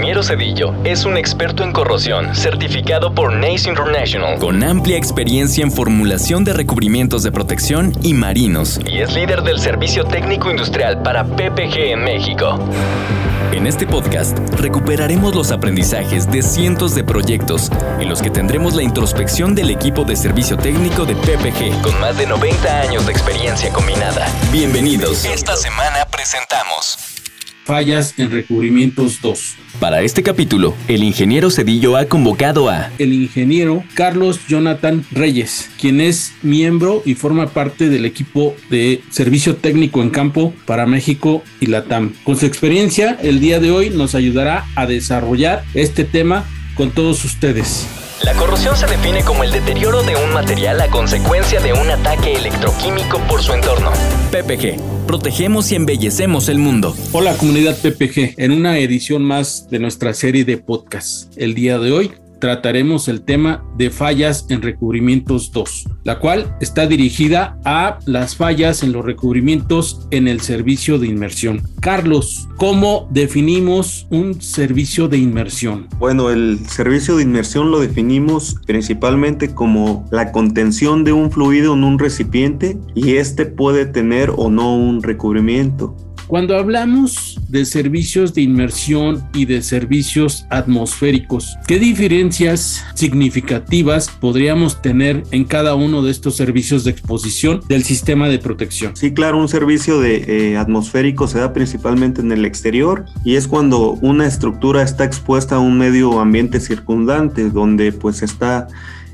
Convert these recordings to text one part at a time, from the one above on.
El ingeniero Cedillo es un experto en corrosión, certificado por NACE International, con amplia experiencia en formulación de recubrimientos de protección y marinos, y es líder del servicio técnico industrial para PPG en México. En este podcast recuperaremos los aprendizajes de cientos de proyectos en los que tendremos la introspección del equipo de servicio técnico de PPG con más de 90 años de experiencia combinada. Bienvenidos. Esta semana presentamos fallas en recubrimientos 2. Para este capítulo, el ingeniero Cedillo ha convocado a El ingeniero Carlos Jonathan Reyes, quien es miembro y forma parte del equipo de servicio técnico en campo para México y Latam. Con su experiencia, el día de hoy nos ayudará a desarrollar este tema con todos ustedes. La corrosión se define como el deterioro de un material a consecuencia de un ataque electroquímico por su entorno. PPG. Protegemos y embellecemos el mundo. Hola comunidad PPG, en una edición más de nuestra serie de podcasts. El día de hoy trataremos el tema de fallas en recubrimientos 2, la cual está dirigida a las fallas en los recubrimientos en el servicio de inmersión. Carlos, ¿cómo definimos un servicio de inmersión? Bueno, el servicio de inmersión lo definimos principalmente como la contención de un fluido en un recipiente y este puede tener o no un recubrimiento. Cuando hablamos de servicios de inmersión y de servicios atmosféricos, ¿qué diferencias significativas podríamos tener en cada uno de estos servicios de exposición del sistema de protección? Sí, claro, un servicio de eh, atmosférico se da principalmente en el exterior y es cuando una estructura está expuesta a un medio ambiente circundante donde pues está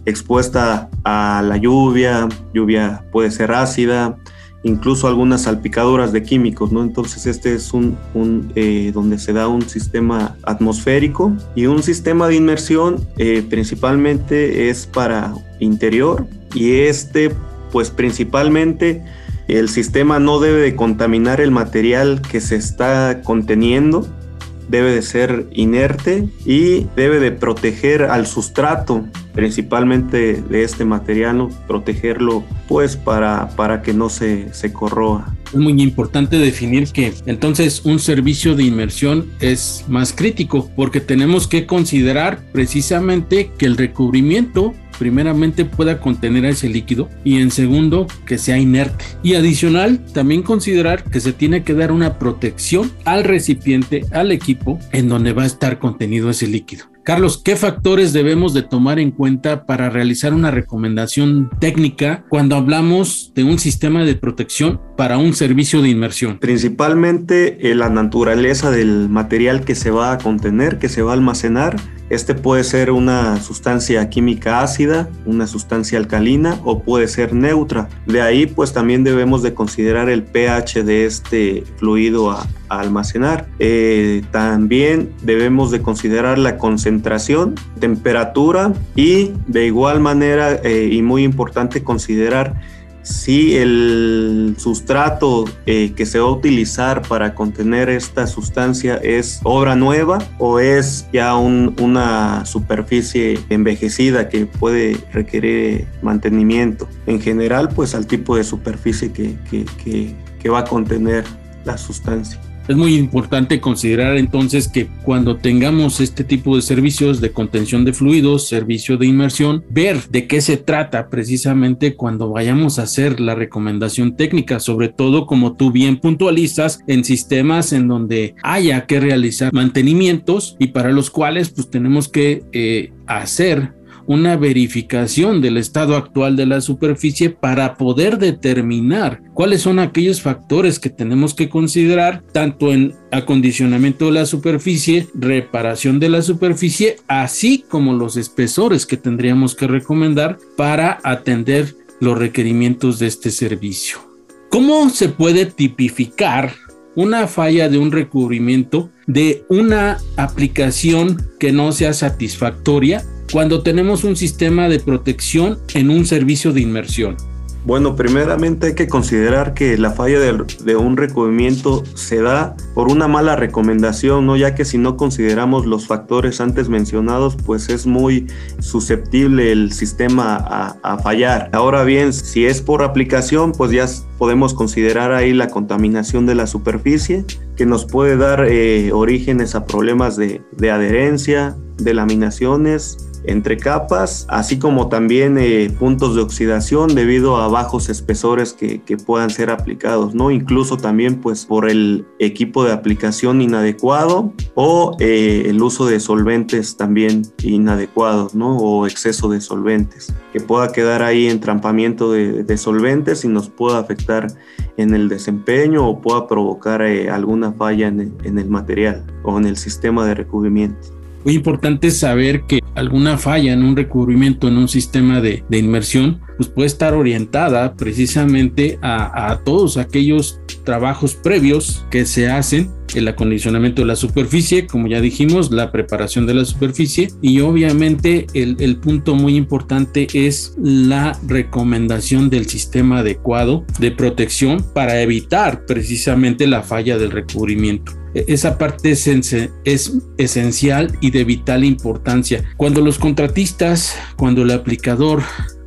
expuesta a la lluvia, lluvia puede ser ácida, incluso algunas salpicaduras de químicos, ¿no? Entonces este es un, eh, donde se da un sistema atmosférico y un sistema de inmersión eh, principalmente es para interior y este pues principalmente el sistema no debe de contaminar el material que se está conteniendo debe de ser inerte y debe de proteger al sustrato principalmente de este material, ¿no? protegerlo pues para, para que no se, se corroa. Es muy importante definir que entonces un servicio de inmersión es más crítico porque tenemos que considerar precisamente que el recubrimiento primeramente pueda contener ese líquido y en segundo que sea inerte. Y adicional, también considerar que se tiene que dar una protección al recipiente, al equipo en donde va a estar contenido ese líquido. Carlos, ¿qué factores debemos de tomar en cuenta para realizar una recomendación técnica cuando hablamos de un sistema de protección para un servicio de inmersión? Principalmente eh, la naturaleza del material que se va a contener, que se va a almacenar. Este puede ser una sustancia química ácida, una sustancia alcalina o puede ser neutra. De ahí pues también debemos de considerar el pH de este fluido a, almacenar. Eh, también debemos de considerar la concentración, temperatura y de igual manera eh, y muy importante considerar si el sustrato eh, que se va a utilizar para contener esta sustancia es obra nueva o es ya un- una superficie envejecida que puede requerir mantenimiento. En general, pues al tipo de superficie que, que- que- que va a contener la sustancia. Es muy importante considerar entonces que cuando tengamos este tipo de servicios de contención de fluidos, servicio de inmersión, ver de qué se trata precisamente cuando vayamos a hacer la recomendación técnica, sobre todo como tú bien puntualizas en sistemas en donde haya que realizar mantenimientos y para los cuales pues tenemos que eh, hacer una verificación del estado actual de la superficie para poder determinar cuáles son aquellos factores que tenemos que considerar tanto en acondicionamiento de la superficie, reparación de la superficie, así como los espesores que tendríamos que recomendar para atender los requerimientos de este servicio. ¿Cómo se puede tipificar una falla de un recubrimiento de una aplicación que no sea satisfactoria cuando tenemos un sistema de protección en un servicio de inmersión. Bueno, primeramente hay que considerar que la falla de, de, un recubrimiento se da por una mala recomendación, ¿no? ya que si no consideramos los factores antes mencionados, pues es muy susceptible el sistema a, a fallar. Ahora bien, si es por aplicación, pues ya podemos considerar ahí la contaminación de la superficie, que nos puede dar eh, orígenes a problemas de, de adherencia, de laminaciones, entre capas, así como también eh, puntos de oxidación debido a bajos espesores que, puedan ser aplicados, ¿no? Incluso también pues por el equipo de aplicación inadecuado o eh, el uso de solventes también inadecuados, ¿no? O exceso de solventes, que pueda quedar ahí entrampamiento de, de solventes y nos pueda afectar en el desempeño o pueda provocar eh, alguna falla en el material o en el sistema de recubrimiento. Muy importante saber que alguna falla en un recubrimiento, en un sistema de, inmersión, pues puede estar orientada precisamente a, todos aquellos trabajos previos que se hacen, el acondicionamiento de la superficie, como ya dijimos, la preparación de la superficie y obviamente el punto muy importante es la recomendación del sistema adecuado de protección para evitar precisamente la falla del recubrimiento esa parte es, es, esencial y de vital importancia. Cuando los contratistas, cuando el aplicador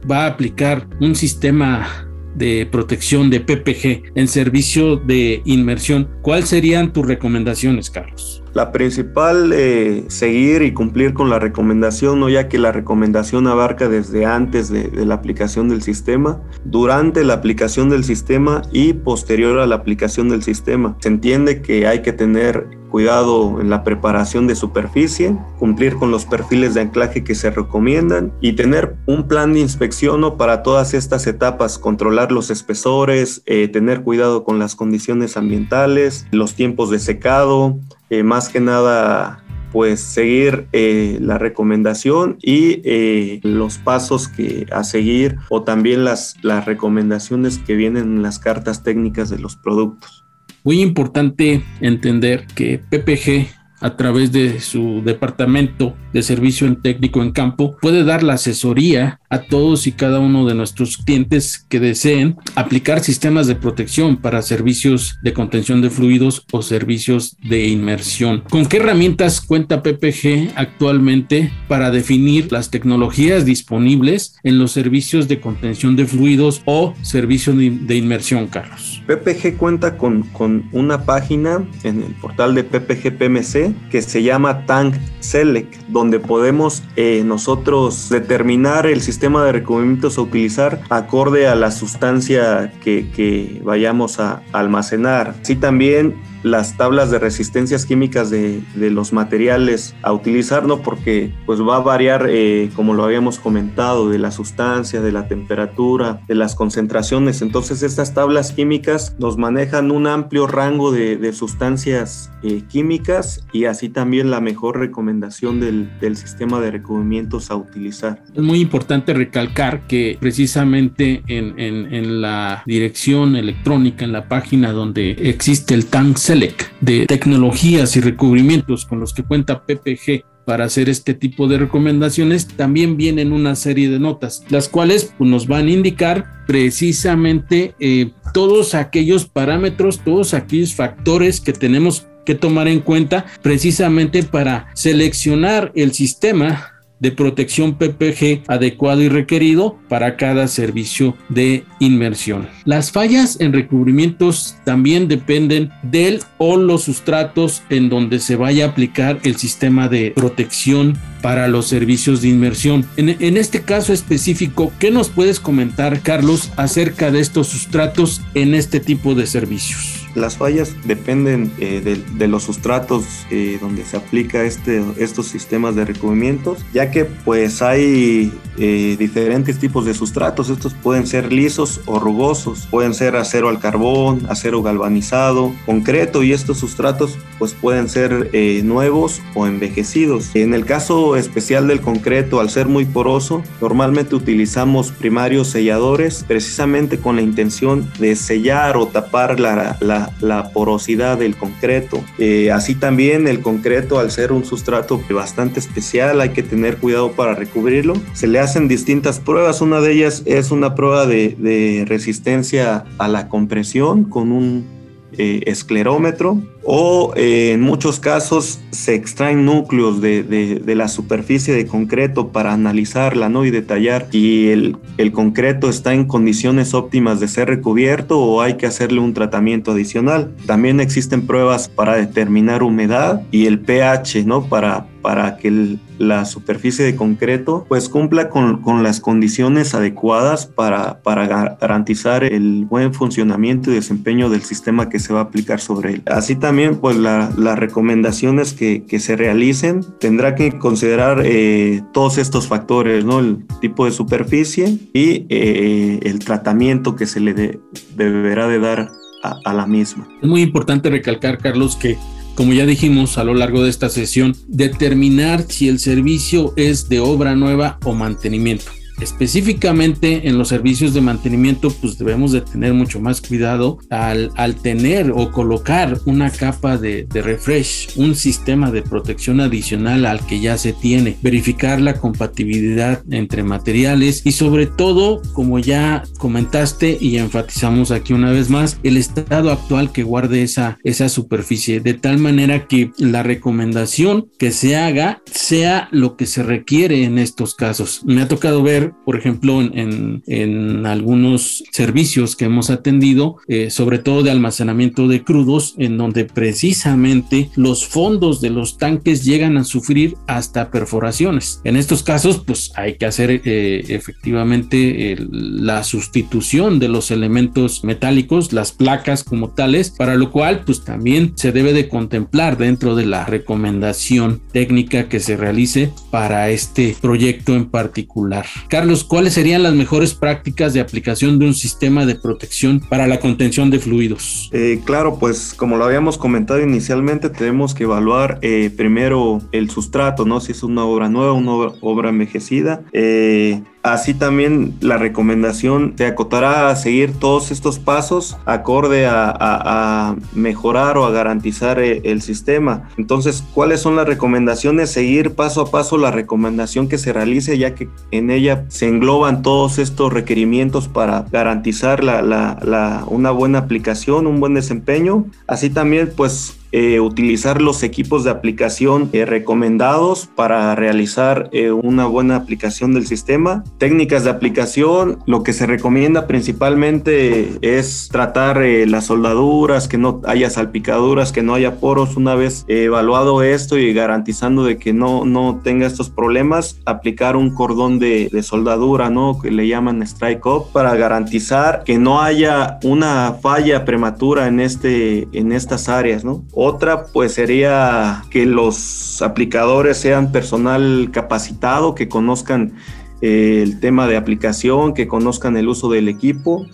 va a aplicar un sistema de protección de PPG en servicio de inmersión, ¿cuáles serían tus recomendaciones, Carlos? La principal, eh, seguir y cumplir con la recomendación, ¿no? ya que la recomendación abarca desde antes de, la aplicación del sistema, durante la aplicación del sistema y posterior a la aplicación del sistema. Se entiende que hay que tener cuidado en la preparación de superficie, cumplir con los perfiles de anclaje que se recomiendan y tener un plan de inspección ¿no? para todas estas etapas, controlar los espesores, eh, tener cuidado con las condiciones ambientales, los tiempos de secado, eh, más que nada pues seguir eh, la recomendación y eh, los pasos que a seguir o también las, las recomendaciones que vienen en las cartas técnicas de los productos. Muy importante entender que PPG a través de su departamento de servicio en técnico en campo puede dar la asesoría a todos y cada uno de nuestros clientes que deseen aplicar sistemas de protección para servicios de contención de fluidos o servicios de inmersión. ¿Con qué herramientas cuenta PPG actualmente para definir las tecnologías disponibles en los servicios de contención de fluidos o servicios de inmersión, Carlos? PPG cuenta con, con una página en el portal de PPG PMC que se llama Tank Select, donde podemos eh, nosotros determinar el sistema de recubrimientos a utilizar acorde a la sustancia que, vayamos a almacenar. Así también las tablas de resistencias químicas de, de, los materiales a utilizar, ¿no? Porque pues va a variar, eh, como lo habíamos comentado, de la sustancia, de la temperatura, de las concentraciones. Entonces estas tablas químicas nos manejan un amplio rango de, de sustancias eh, químicas y así también la mejor recomendación del, del sistema de recubrimientos a utilizar. Es muy importante recalcar que precisamente en, en, la dirección electrónica, en la página donde existe el tank Select de tecnologías y recubrimientos con los que cuenta PPG para hacer este tipo de recomendaciones, también vienen una serie de notas, las cuales pues, nos van a indicar precisamente eh, todos aquellos parámetros, todos aquellos factores que tenemos que tomar en cuenta precisamente para seleccionar el sistema de protección PPG adecuado y requerido para cada servicio de inmersión. Las fallas en recubrimientos también dependen del o los sustratos en donde se vaya a aplicar el sistema de protección para los servicios de inmersión. En, en, este caso específico, ¿qué nos puedes comentar, Carlos, acerca de estos sustratos en este tipo de servicios? Las fallas dependen eh, de, los sustratos eh, donde se aplica este, estos sistemas de recubrimientos, ya que pues hay eh, diferentes tipos de sustratos. Estos pueden ser lisos o rugosos, pueden ser acero al carbón, acero galvanizado, concreto y estos sustratos pues pueden ser nuevos o envejecidos. En el caso especial del concreto, al ser muy poroso, normalmente utilizamos primarios selladores precisamente con la intención de sellar o tapar la la, porosidad del concreto. Eh, así también el concreto, al ser un sustrato bastante especial, hay que tener cuidado para recubrirlo. Se le hacen distintas pruebas. Una de ellas es una prueba de resistencia a la compresión con un eh, esclerómetro o eh, en muchos casos se extraen núcleos de, la superficie de concreto para analizarla ¿no? y detallar si el, el, concreto está en condiciones óptimas de ser recubierto o hay que hacerle un tratamiento adicional. También existen pruebas para determinar humedad y el pH ¿no? para, para que la superficie de concreto pues cumpla con, con las condiciones adecuadas para, para, garantizar el buen funcionamiento y desempeño del sistema que se va a aplicar sobre él. Así también pues las recomendaciones que, que, se realicen tendrá que considerar eh, todos estos factores, ¿no? El tipo de superficie y eh, el tratamiento que se le deberá de dar a, a la misma. Es muy importante recalcar, Carlos, que como ya dijimos a lo largo de esta sesión, determinar si el servicio es de obra nueva o mantenimiento. Específicamente en los servicios de mantenimiento, pues debemos de tener mucho más cuidado al, al tener o colocar una capa de, de, refresh, un sistema de protección adicional al que ya se tiene, verificar la compatibilidad entre materiales y sobre todo, como ya comentaste y enfatizamos aquí una vez más, el estado actual que guarde esa, esa superficie, de tal manera que la recomendación que se haga sea lo que se requiere en estos casos. Me ha tocado ver por ejemplo, en, algunos servicios que hemos atendido, eh, sobre todo de almacenamiento de crudos, en donde precisamente los fondos de los tanques llegan a sufrir hasta perforaciones. En estos casos, pues hay que hacer eh, efectivamente la sustitución de los elementos metálicos, las placas como tales, para lo cual, pues también se debe de contemplar dentro de la recomendación técnica que se realice para este proyecto en particular. Carlos, ¿cuáles serían las mejores prácticas de aplicación de un sistema de protección para la contención de fluidos? Eh, claro, pues como lo habíamos comentado inicialmente, tenemos que evaluar eh, primero el sustrato, ¿no? Si es una obra nueva, una obra, envejecida. Eh, Así también la recomendación te acotará a seguir todos estos pasos acorde a, mejorar o a garantizar eh, el, sistema. Entonces, ¿cuáles son las recomendaciones? Seguir paso a paso la recomendación que se realice, ya que en ella se engloban todos estos requerimientos para garantizar una buena aplicación, un buen desempeño. Así también, pues eh, utilizar los equipos de aplicación eh, recomendados para realizar eh, una buena aplicación del sistema. Técnicas de aplicación, lo que se recomienda principalmente es tratar las soldaduras, que no haya salpicaduras, que no haya poros. Una vez evaluado esto y garantizando de que no, no tenga estos problemas, aplicar un cordón de, de soldadura, ¿no? Que le llaman strike up para garantizar que no haya una falla prematura en, este, en estas áreas, ¿no? Otra pues sería que los aplicadores sean personal capacitado, que conozcan eh, el tema de aplicación, que conozcan el uso del equipo.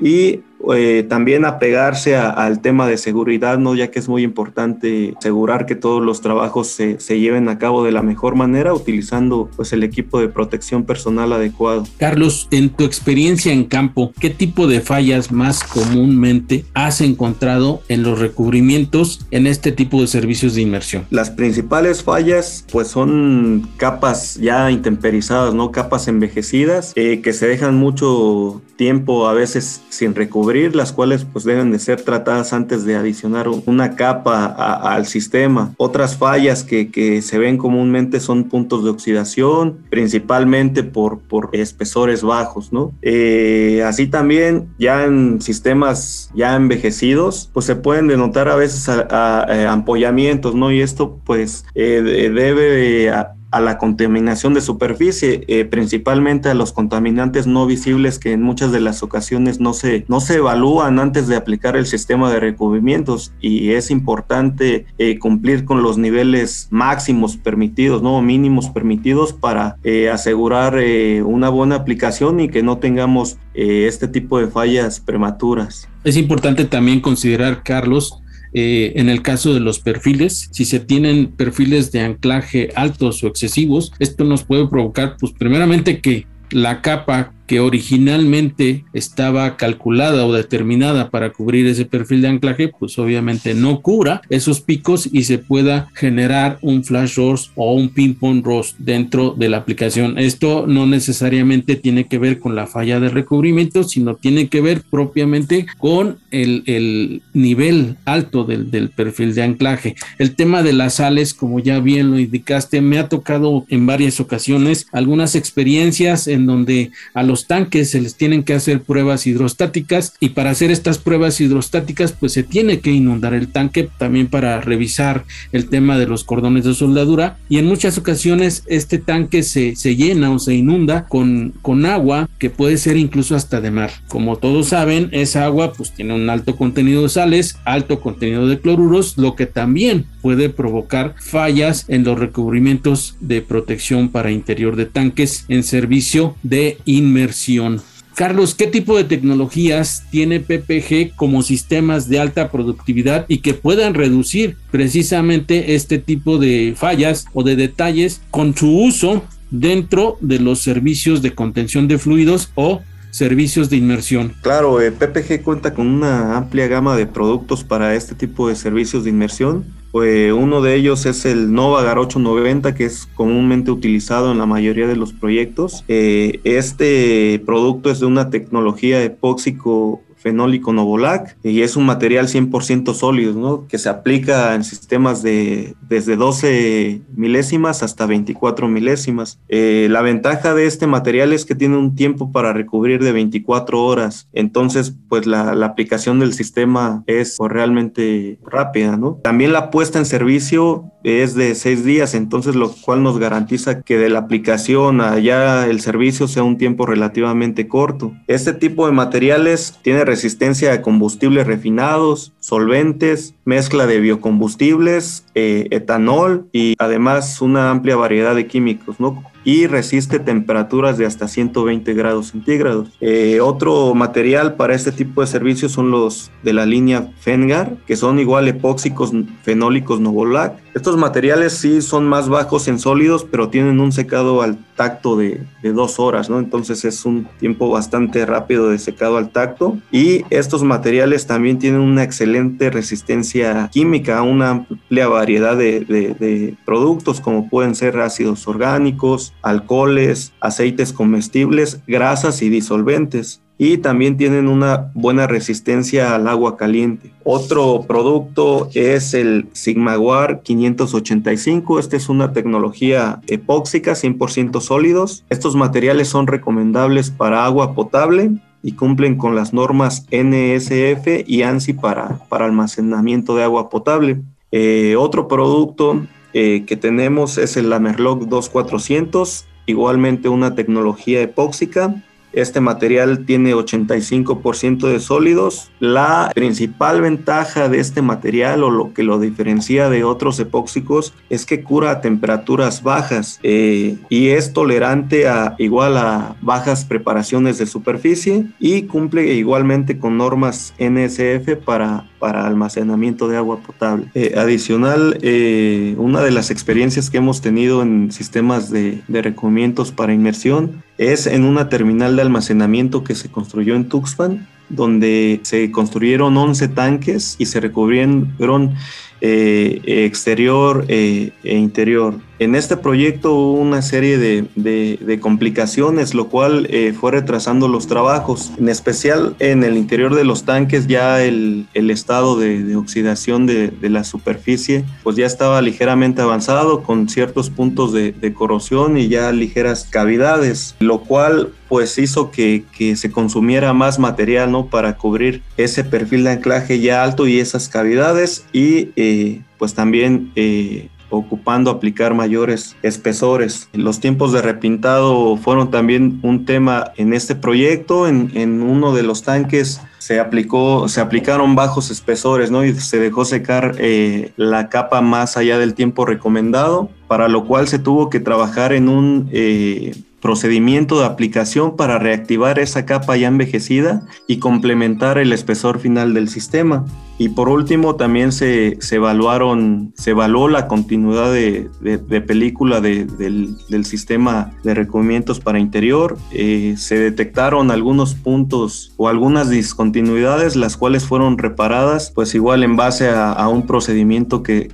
Y eh, también apegarse al tema de seguridad, ¿no? ya que es muy importante asegurar que todos los trabajos se, lleven a cabo de la mejor manera utilizando pues, el equipo de protección personal adecuado. Carlos, en tu experiencia en campo, ¿qué tipo de fallas más comúnmente has encontrado en los recubrimientos en este tipo de servicios de inmersión? Las principales fallas pues son capas ya intemperizadas, ¿no? capas envejecidas eh, que se dejan mucho tiempo a veces sin recubrir las cuales pues deben de ser tratadas antes de adicionar una capa al sistema. Otras fallas que, que, se ven comúnmente son puntos de oxidación, principalmente por, por espesores bajos, ¿no? Eh, así también ya en sistemas ya envejecidos, pues se pueden denotar a veces ampollamientos, ¿no? Y esto pues eh, debe a la contaminación de superficie, eh, principalmente a los contaminantes no visibles que en muchas de las ocasiones no se, no se evalúan antes de aplicar el sistema de recubrimientos y es importante eh, cumplir con los niveles máximos permitidos, no mínimos permitidos para eh, asegurar una buena aplicación y que no tengamos este tipo de fallas prematuras. Es importante también considerar, Carlos, eh, en el caso de los perfiles, si se tienen perfiles de anclaje altos o excesivos, esto nos puede provocar, pues primeramente que la capa que originalmente estaba calculada o determinada para cubrir ese perfil de anclaje, pues obviamente no cubra esos picos y se pueda generar un flash ROS o un ping pong ROS dentro de la aplicación. Esto no necesariamente tiene que ver con la falla de recubrimiento, sino tiene que ver propiamente con el, el nivel alto del, del perfil de anclaje. El tema de las sales, como ya bien lo indicaste, me ha tocado en varias ocasiones algunas experiencias en donde a los tanques se les tienen que hacer pruebas hidrostáticas y para hacer estas pruebas hidrostáticas pues se tiene que inundar el tanque también para revisar el tema de los cordones de soldadura y en muchas ocasiones este tanque se, se llena o se inunda con, con agua que puede ser incluso hasta de mar. Como todos saben, esa agua pues tiene un alto contenido de sales, alto contenido de cloruros, lo que también puede provocar fallas en los recubrimientos de protección para interior de tanques en servicio de inmersión. Carlos, ¿qué tipo de tecnologías tiene PPG como sistemas de alta productividad y que puedan reducir precisamente este tipo de fallas o de detalles con su uso dentro de los servicios de contención de fluidos o servicios de inmersión. Claro, eh, PPG cuenta con una amplia gama de productos para este tipo de servicios de inmersión. Pues uno de ellos es el Novagar 890, que es comúnmente utilizado en la mayoría de los proyectos. Eh, este producto es de una tecnología epóxico fenólico Novolac y es un material 100% sólido, ¿no? Que se aplica en sistemas de desde 12 milésimas hasta 24 milésimas. Eh, la ventaja de este material es que tiene un tiempo para recubrir de 24 horas, entonces pues la, aplicación del sistema es pues, realmente rápida, ¿no? También la puesta en servicio es de 6 días, entonces lo cual nos garantiza que de la aplicación allá el servicio sea un tiempo relativamente corto. Este tipo de materiales tiene resistencia a combustibles refinados, solventes, mezcla de biocombustibles, eh, etanol y además una amplia variedad de químicos, ¿no? y resiste temperaturas de hasta 120 grados centígrados. Eh, otro material para este tipo de servicios son los de la línea Fengar, que son igual epóxicos fenólicos Novolac. Estos materiales sí son más bajos en sólidos, pero tienen un secado al tacto de, dos horas, ¿no? Entonces es un tiempo bastante rápido de secado al tacto. Y estos materiales también tienen una excelente resistencia química una amplia variedad de, de productos, como pueden ser ácidos orgánicos, alcoholes, aceites comestibles, grasas y disolventes. Y también tienen una buena resistencia al agua caliente. Otro producto es el Sigmaguar 585. Esta es una tecnología epóxica 100% sólidos. Estos materiales son recomendables para agua potable y cumplen con las normas NSF y ANSI para, para almacenamiento de agua potable. Eh, otro producto eh, que tenemos es el Lamerlock 2400, igualmente una tecnología epóxica este material tiene 85% de sólidos. La principal ventaja de este material o lo que lo diferencia de otros epóxicos es que cura a temperaturas bajas eh, y es tolerante a igual a bajas preparaciones de superficie y cumple igualmente con normas NSF para, para almacenamiento de agua potable. Eh, adicional, eh, una de las experiencias que hemos tenido en sistemas de, de recubrimientos para inmersión es en una terminal de almacenamiento que se construyó en Tuxpan, donde se construyeron 11 tanques y se recubrieron eh, exterior eh, e interior. En este proyecto hubo una serie de, complicaciones, lo cual eh, fue retrasando los trabajos. En especial en el interior de los tanques ya el, estado de, oxidación de, la superficie pues ya estaba ligeramente avanzado con ciertos puntos de, corrosión y ya ligeras cavidades, lo cual pues hizo que, se consumiera más material ¿no? para cubrir ese perfil de anclaje ya alto y esas cavidades y pues también eh, ocupando aplicar mayores espesores. Los tiempos de repintado fueron también un tema en este proyecto. En, uno de los tanques se aplicó, se aplicaron bajos espesores, ¿no? Y se dejó secar eh, la capa más allá del tiempo recomendado, para lo cual se tuvo que trabajar en un eh, procedimiento de aplicación para reactivar esa capa ya envejecida y complementar el espesor final del sistema. Y por último, también se, evaluaron, se evaluó la continuidad de, película del, sistema de recubrimientos para interior. Eh, se detectaron algunos puntos o algunas discontinuidades, las cuales fueron reparadas, pues igual en base a, un procedimiento que,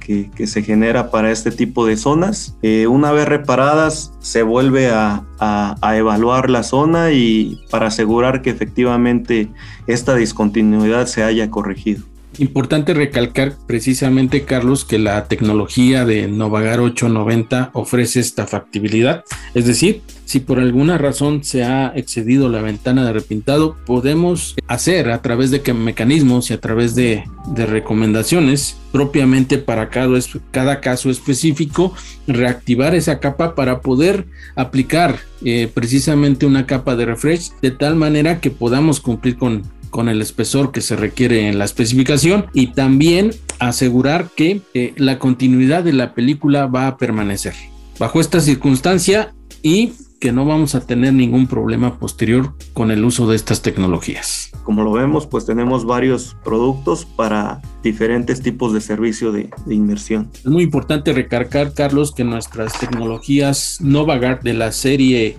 se genera para este tipo de zonas. Eh, una vez reparadas, se vuelve a, a evaluar la zona y para asegurar que efectivamente esta discontinuidad se haya corregido. Importante recalcar precisamente, Carlos, que la tecnología de Novagar 890 ofrece esta factibilidad. Es decir, si por alguna razón se ha excedido la ventana de repintado, podemos hacer a través de mecanismos y a través de, recomendaciones propiamente para cada, caso específico, reactivar esa capa para poder aplicar eh, precisamente una capa de refresh de tal manera que podamos cumplir con, con el espesor que se requiere en la especificación y también asegurar que eh, la continuidad de la película va a permanecer. Bajo esta circunstancia y que no vamos a tener ningún problema posterior con el uso de estas tecnologías. Como lo vemos, pues tenemos varios productos para diferentes tipos de servicio de, inmersión. Es muy importante recargar, Carlos, que nuestras tecnologías Novagard de la serie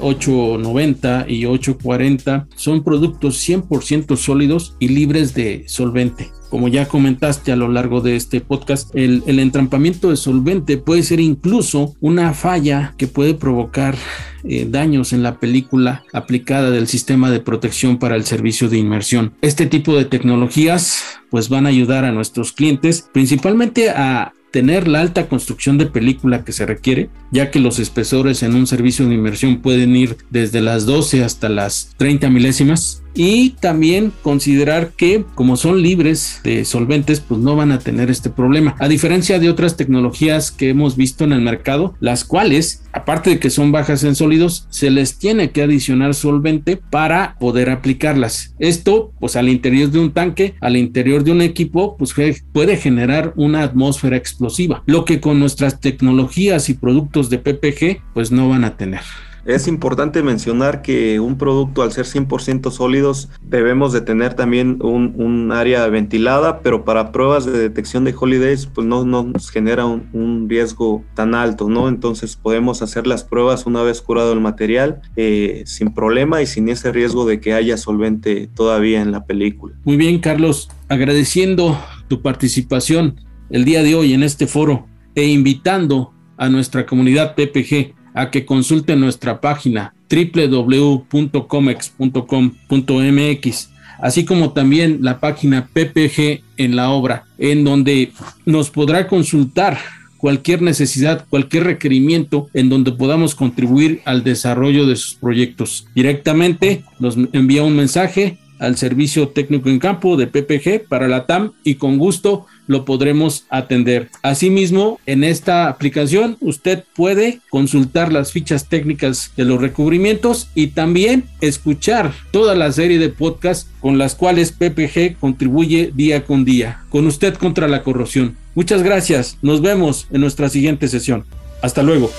890 eh, y 840 son productos 100% sólidos y libres de solvente como ya comentaste a lo largo de este podcast, el, entrampamiento de solvente puede ser incluso una falla que puede provocar eh, daños en la película aplicada del sistema de protección para el servicio de inmersión. Este tipo de tecnologías pues van a ayudar a nuestros clientes principalmente a tener la alta construcción de película que se requiere, ya que los espesores en un servicio de inmersión pueden ir desde las 12 hasta las 30 milésimas y también considerar que como son libres de solventes pues no van a tener este problema. A diferencia de otras tecnologías que hemos visto en el mercado las cuales aparte de que son bajas en sólidos se les tiene que adicionar solvente para poder aplicarlas. Esto pues al interior de un tanque al interior de un equipo pues puede generar una atmósfera explosiva lo que con nuestras tecnologías y productos de PPG pues no van a tener es importante mencionar que un producto al ser 100% sólidos debemos de tener también un, área ventilada, pero para pruebas de detección de holidays pues no, nos genera un, riesgo tan alto, ¿no? Entonces podemos hacer las pruebas una vez curado el material eh, sin problema y sin ese riesgo de que haya solvente todavía en la película. Muy bien, Carlos, agradeciendo tu participación el día de hoy en este foro e invitando a nuestra comunidad PPG a que consulte nuestra página www.comex.com.mx, así como también la página PPG en la obra, en donde nos podrá consultar cualquier necesidad, cualquier requerimiento en donde podamos contribuir al desarrollo de sus proyectos. Directamente nos envía un mensaje al servicio técnico en campo de PPG para la TAM y con gusto lo podremos atender. Asimismo, en esta aplicación usted puede consultar las fichas técnicas de los recubrimientos y también escuchar toda la serie de podcasts con las cuales PPG contribuye día con día. Con usted contra la corrosión. Muchas gracias. Nos vemos en nuestra siguiente sesión. Hasta luego.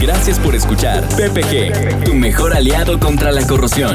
Gracias por escuchar PPG, tu mejor aliado contra la corrosión.